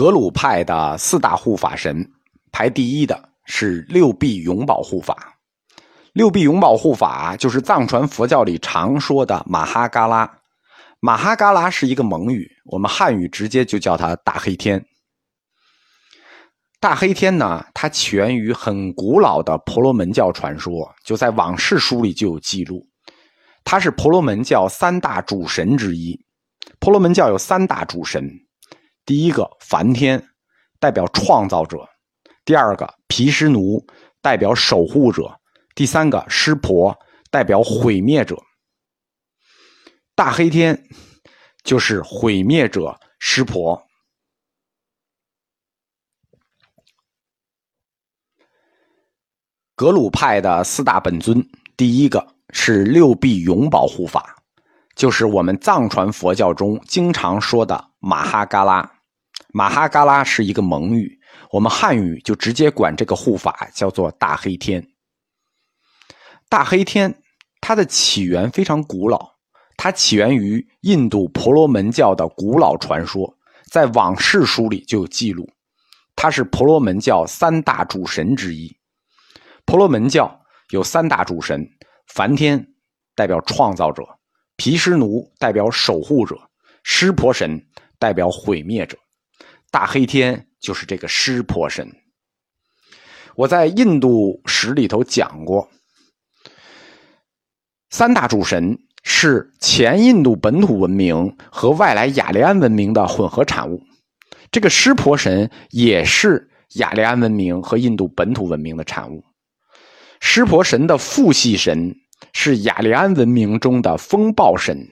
格鲁派的四大护法神，排第一的是六臂永保护法。六臂永保护法就是藏传佛教里常说的马哈嘎拉。马哈嘎拉是一个蒙语，我们汉语直接就叫它大黑天。大黑天呢，它起源于很古老的婆罗门教传说，就在往事书里就有记录。它是婆罗门教三大主神之一。婆罗门教有三大主神。第一个梵天，代表创造者；第二个毗湿奴，代表守护者；第三个湿婆，代表毁灭者。大黑天就是毁灭者湿婆。格鲁派的四大本尊，第一个是六臂永保护法，就是我们藏传佛教中经常说的马哈嘎拉。马哈嘎拉是一个蒙语，我们汉语就直接管这个护法叫做大黑天。大黑天，它的起源非常古老，它起源于印度婆罗门教的古老传说，在往事书里就有记录。它是婆罗门教三大主神之一。婆罗门教有三大主神：梵天代表创造者，毗湿奴代表守护者，湿婆神代表毁灭者。大黑天就是这个湿婆神。我在印度史里头讲过，三大主神是前印度本土文明和外来雅利安文明的混合产物。这个湿婆神也是雅利安文明和印度本土文明的产物。湿婆神的父系神是雅利安文明中的风暴神，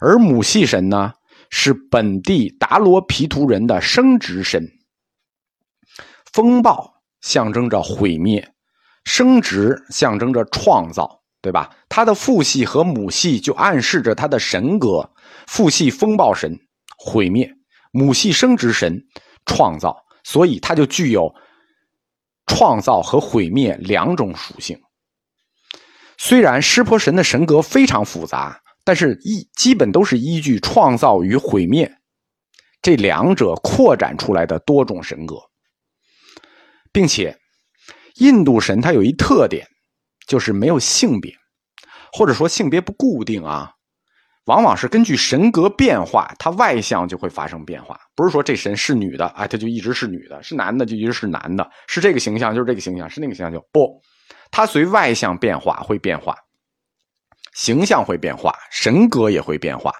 而母系神呢？是本地达罗毗荼人的生殖神。风暴象征着毁灭，生殖象征着创造，对吧？他的父系和母系就暗示着他的神格：父系风暴神毁灭，母系生殖神创造，所以他就具有创造和毁灭两种属性。虽然湿婆神的神格非常复杂。但是依基本都是依据创造与毁灭这两者扩展出来的多种神格，并且印度神它有一特点，就是没有性别，或者说性别不固定啊，往往是根据神格变化，它外向就会发生变化。不是说这神是女的，哎，它就一直是女的；是男的就一直是男的；是这个形象就是这个形象；是那个形象就不，它随外向变化会变化。形象会变化，神格也会变化。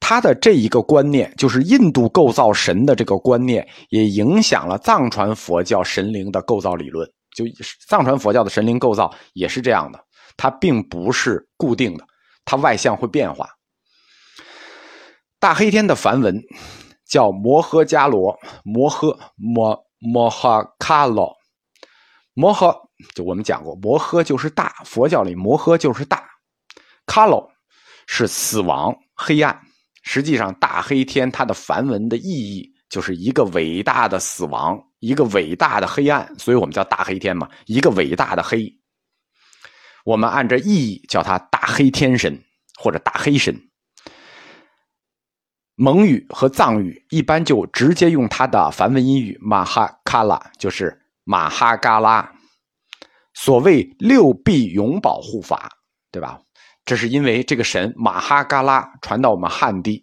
他的这一个观念，就是印度构造神的这个观念，也影响了藏传佛教神灵的构造理论。就藏传佛教的神灵构造也是这样的，它并不是固定的，它外向会变化。大黑天的梵文叫摩诃迦罗，摩诃摩摩诃卡罗，摩诃就我们讲过，摩诃就是大，佛教里摩诃就是大。卡洛是死亡、黑暗。实际上，大黑天它的梵文的意义就是一个伟大的死亡，一个伟大的黑暗，所以我们叫大黑天嘛，一个伟大的黑。我们按照意义叫它大黑天神或者大黑神。蒙语和藏语一般就直接用它的梵文音语马哈卡拉，就是马哈嘎拉。所谓六臂永保护法，对吧？这是因为这个神马哈嘎拉传到我们汉地，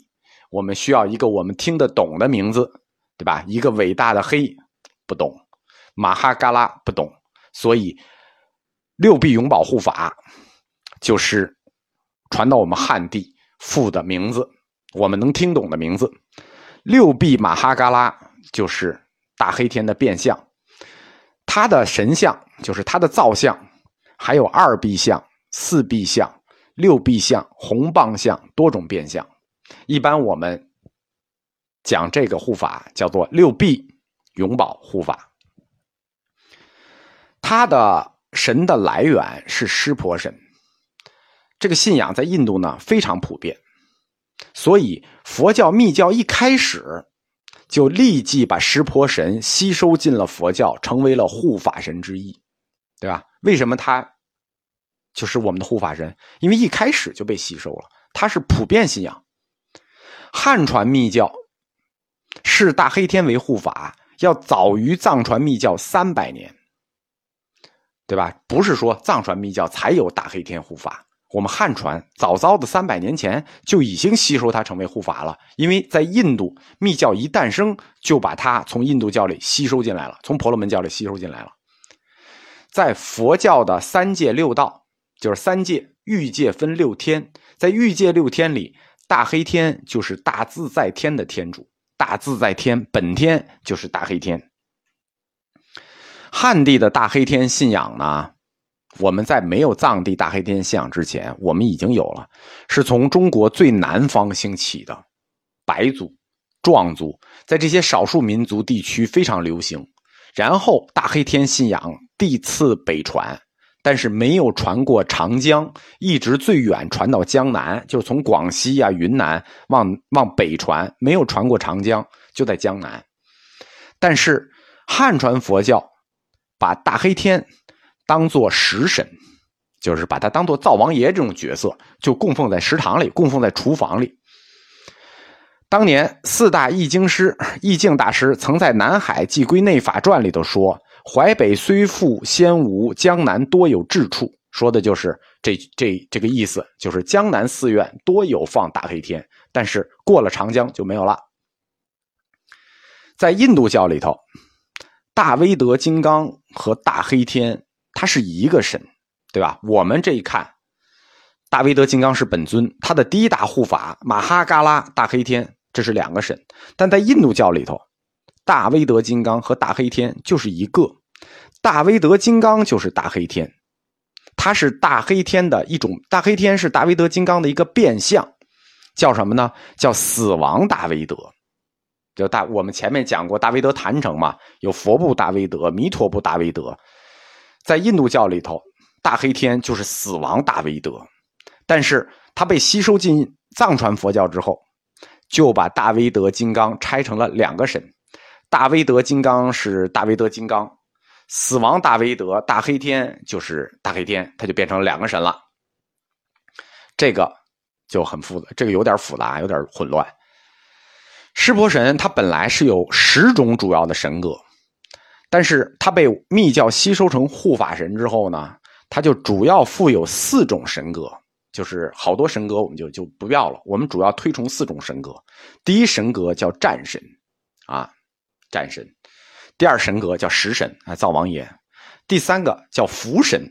我们需要一个我们听得懂的名字，对吧？一个伟大的黑不懂，马哈嘎拉不懂，所以六臂永保护法就是传到我们汉地父的名字，我们能听懂的名字。六臂马哈嘎拉就是大黑天的变相，他的神像就是他的造像，还有二臂像、四臂像。六臂相、红棒相多种变相，一般我们讲这个护法叫做六臂永保护法。他的神的来源是湿婆神，这个信仰在印度呢非常普遍，所以佛教密教一开始就立即把湿婆神吸收进了佛教，成为了护法神之一，对吧？为什么他？就是我们的护法神，因为一开始就被吸收了，它是普遍信仰。汉传密教，视大黑天为护法，要早于藏传密教三百年，对吧？不是说藏传密教才有大黑天护法，我们汉传早早的三百年前就已经吸收它成为护法了。因为在印度密教一诞生，就把它从印度教里吸收进来了，从婆罗门教里吸收进来了。在佛教的三界六道，就是三界欲界分六天，在欲界六天里，大黑天就是大自在天的天主，大自在天本天就是大黑天。汉地的大黑天信仰呢，我们在没有藏地大黑天信仰之前，我们已经有了，是从中国最南方兴起的，白族、壮族，在这些少数民族地区非常流行。然后大黑天信仰递次北传，但是没有传过长江，一直最远传到江南，就是从广西啊、云南往往北传，没有传过长江，就在江南。但是汉传佛教把大黑天当做食神，就是把他当做灶王爷这种角色，就供奉在食堂里，供奉在厨房里。当年四大易经师易净大师曾在《南海寄归内法传》里头说：“淮北虽富先无，江南多有智处。”说的就是这这这个意思，就是江南寺院多有放大黑天，但是过了长江就没有了。在印度教里头，大威德金刚和大黑天它是一个神，对吧？我们这一看，大威德金刚是本尊，他的第一大护法马哈嘎拉大黑天。这是两个神，但在印度教里头，大威德金刚和大黑天就是一个。大威德金刚就是大黑天，它是大黑天的一种。大黑天是大威德金刚的一个变相，叫什么呢？叫死亡大威德。就大我们前面讲过大威德坛城嘛，有佛部大威德、弥陀部大威德。在印度教里头，大黑天就是死亡大威德，但是它被吸收进藏传佛教之后。就把大威德金刚拆成了两个神，大威德金刚是大威德金刚，死亡大威德大黑天就是大黑天，它就变成两个神了。这个就很复杂，这个有点复杂，有点混乱。湿婆神它本来是有十种主要的神格，但是它被密教吸收成护法神之后呢，它就主要附有四种神格。就是好多神格，我们就就不要了。我们主要推崇四种神格。第一神格叫战神，啊，战神；第二神格叫食神，啊，灶王爷；第三个叫福神；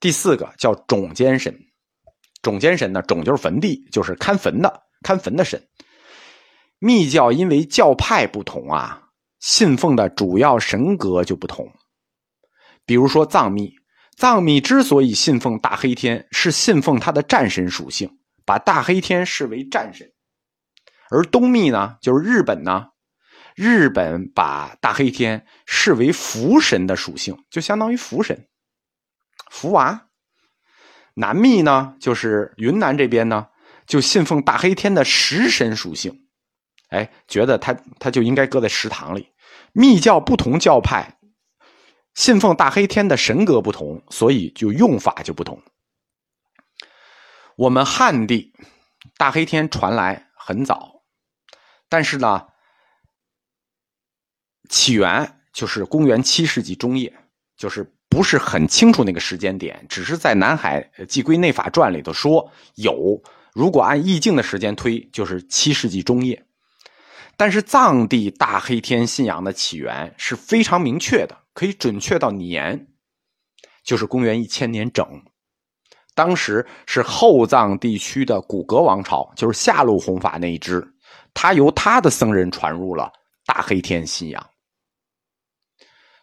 第四个叫种间神。种间神呢，种就是坟地，就是看坟的，看坟的神。密教因为教派不同啊，信奉的主要神格就不同。比如说藏密。藏密之所以信奉大黑天，是信奉他的战神属性，把大黑天视为战神；而东密呢，就是日本呢，日本把大黑天视为福神的属性，就相当于福神，福娃。南密呢，就是云南这边呢，就信奉大黑天的食神属性，哎，觉得他他就应该搁在食堂里。密教不同教派。信奉大黑天的神格不同，所以就用法就不同。我们汉地大黑天传来很早，但是呢，起源就是公元七世纪中叶，就是不是很清楚那个时间点，只是在《南海寄归内法传》里头说有。如果按意境的时间推，就是七世纪中叶。但是藏地大黑天信仰的起源是非常明确的。可以准确到年，就是公元一千年整。当时是后藏地区的古格王朝，就是下路弘法那一支，他由他的僧人传入了大黑天信仰。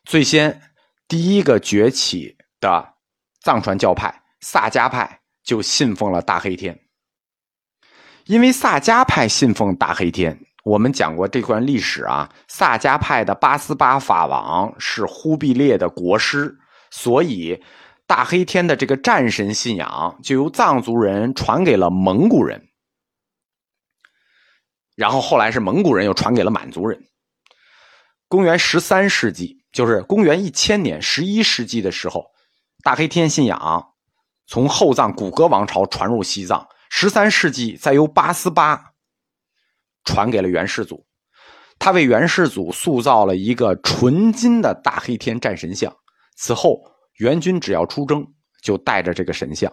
最先第一个崛起的藏传教派萨迦派就信奉了大黑天，因为萨迦派信奉大黑天。我们讲过这段历史啊，萨迦派的八思巴法王是忽必烈的国师，所以大黑天的这个战神信仰就由藏族人传给了蒙古人，然后后来是蒙古人又传给了满族人。公元十三世纪，就是公元一千年，十一世纪的时候，大黑天信仰从后藏古格王朝传入西藏，十三世纪再由八思巴。传给了元世祖，他为元世祖塑造了一个纯金的大黑天战神像。此后，元军只要出征，就带着这个神像。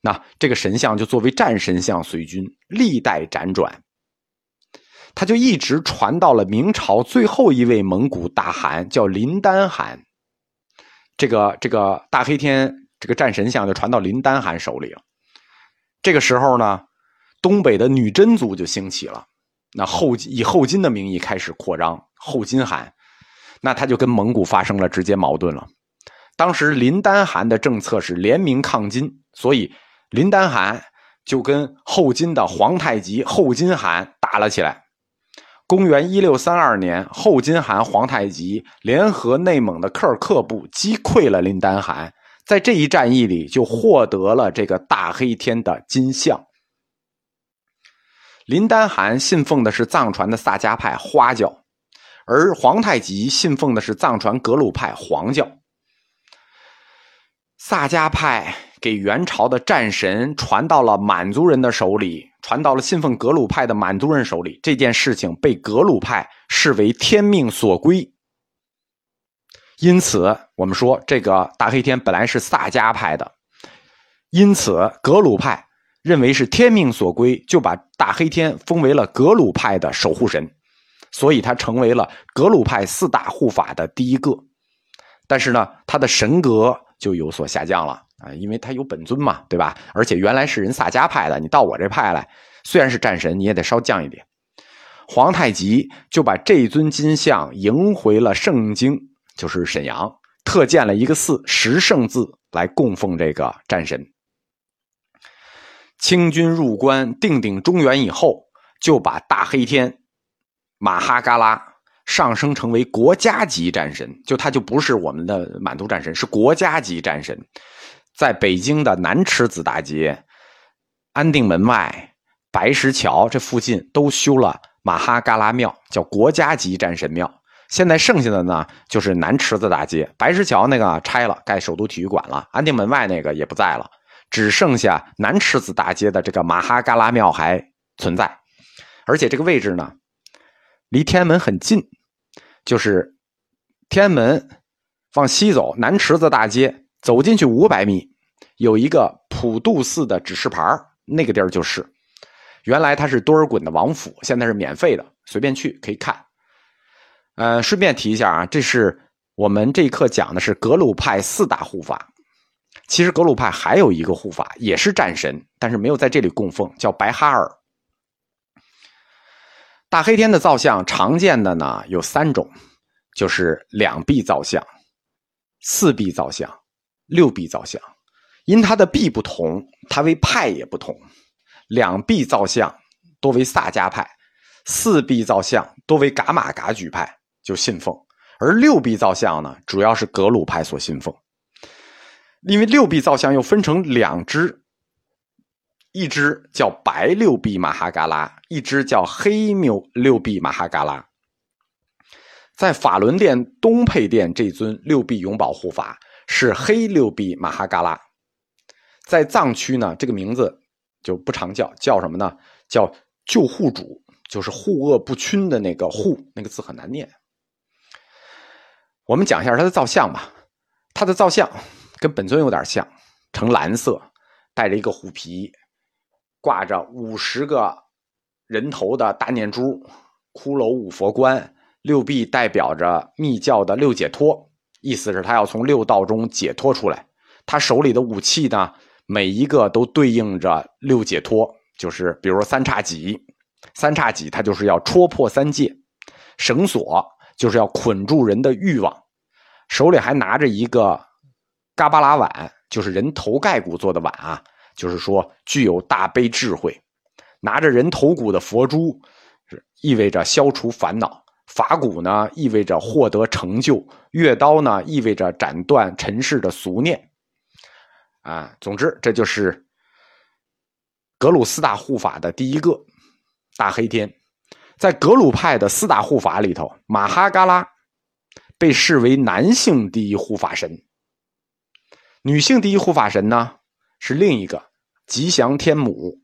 那这个神像就作为战神像随军，历代辗转。他就一直传到了明朝最后一位蒙古大汗，叫林丹汗。这个这个大黑天这个战神像就传到林丹汗手里了。这个时候呢，东北的女真族就兴起了。那后以后金的名义开始扩张，后金汗，那他就跟蒙古发生了直接矛盾了。当时林丹汗的政策是联名抗金，所以林丹汗就跟后金的皇太极后金汗打了起来。公元一六三二年，后金汗、皇太极联合内蒙的科尔克部，击溃了林丹汗，在这一战役里就获得了这个大黑天的金像。林丹汗信奉的是藏传的萨迦派花教，而皇太极信奉的是藏传格鲁派黄教。萨迦派给元朝的战神传到了满族人的手里。传到了信奉格鲁派的满族人手里，这件事情被格鲁派视为天命所归。因此，我们说这个大黑天本来是萨迦派的，因此格鲁派认为是天命所归，就把大黑天封为了格鲁派的守护神，所以他成为了格鲁派四大护法的第一个。但是呢，他的神格就有所下降了。啊，因为他有本尊嘛，对吧？而且原来是人萨迦派的，你到我这派来，虽然是战神，你也得稍降一点。皇太极就把这尊金像迎回了盛京，就是沈阳，特建了一个寺十圣寺来供奉这个战神。清军入关定鼎中原以后，就把大黑天马哈嘎拉上升成为国家级战神，就他就不是我们的满族战神，是国家级战神。在北京的南池子大街、安定门外、白石桥这附近都修了马哈嘎拉庙，叫国家级战神庙。现在剩下的呢，就是南池子大街、白石桥那个拆了，盖首都体育馆了；安定门外那个也不在了，只剩下南池子大街的这个马哈嘎拉庙还存在。而且这个位置呢，离天安门很近，就是天安门往西走，南池子大街。走进去五百米，有一个普渡寺的指示牌那个地儿就是。原来它是多尔衮的王府，现在是免费的，随便去可以看。呃，顺便提一下啊，这是我们这一课讲的是格鲁派四大护法。其实格鲁派还有一个护法，也是战神，但是没有在这里供奉，叫白哈尔。大黑天的造像常见的呢有三种，就是两臂造像、四臂造像。六臂造像，因它的臂不同，它为派也不同。两臂造像多为萨迦派，四臂造像多为噶玛噶举派就信奉，而六臂造像呢，主要是格鲁派所信奉。因为六臂造像又分成两支，一只叫白六臂马哈嘎拉，一只叫黑缪六臂马哈嘎拉。在法轮殿东配殿这尊六臂永保护法。是黑六臂马哈嘎拉，在藏区呢，这个名字就不常叫，叫什么呢？叫救护主，就是护恶不侵的那个护，那个字很难念。我们讲一下他的造像吧，他的造像跟本尊有点像，呈蓝色，带着一个虎皮，挂着五十个人头的大念珠，骷髅五佛冠，六臂代表着密教的六解脱。意思是，他要从六道中解脱出来。他手里的武器呢，每一个都对应着六解脱，就是比如说三叉戟，三叉戟它就是要戳破三界；绳索就是要捆住人的欲望；手里还拿着一个嘎巴拉碗，就是人头盖骨做的碗啊，就是说具有大悲智慧；拿着人头骨的佛珠，意味着消除烦恼。法骨呢，意味着获得成就；月刀呢，意味着斩断尘世的俗念。啊，总之，这就是格鲁四大护法的第一个大黑天。在格鲁派的四大护法里头，马哈嘎拉被视为男性第一护法神，女性第一护法神呢是另一个吉祥天母。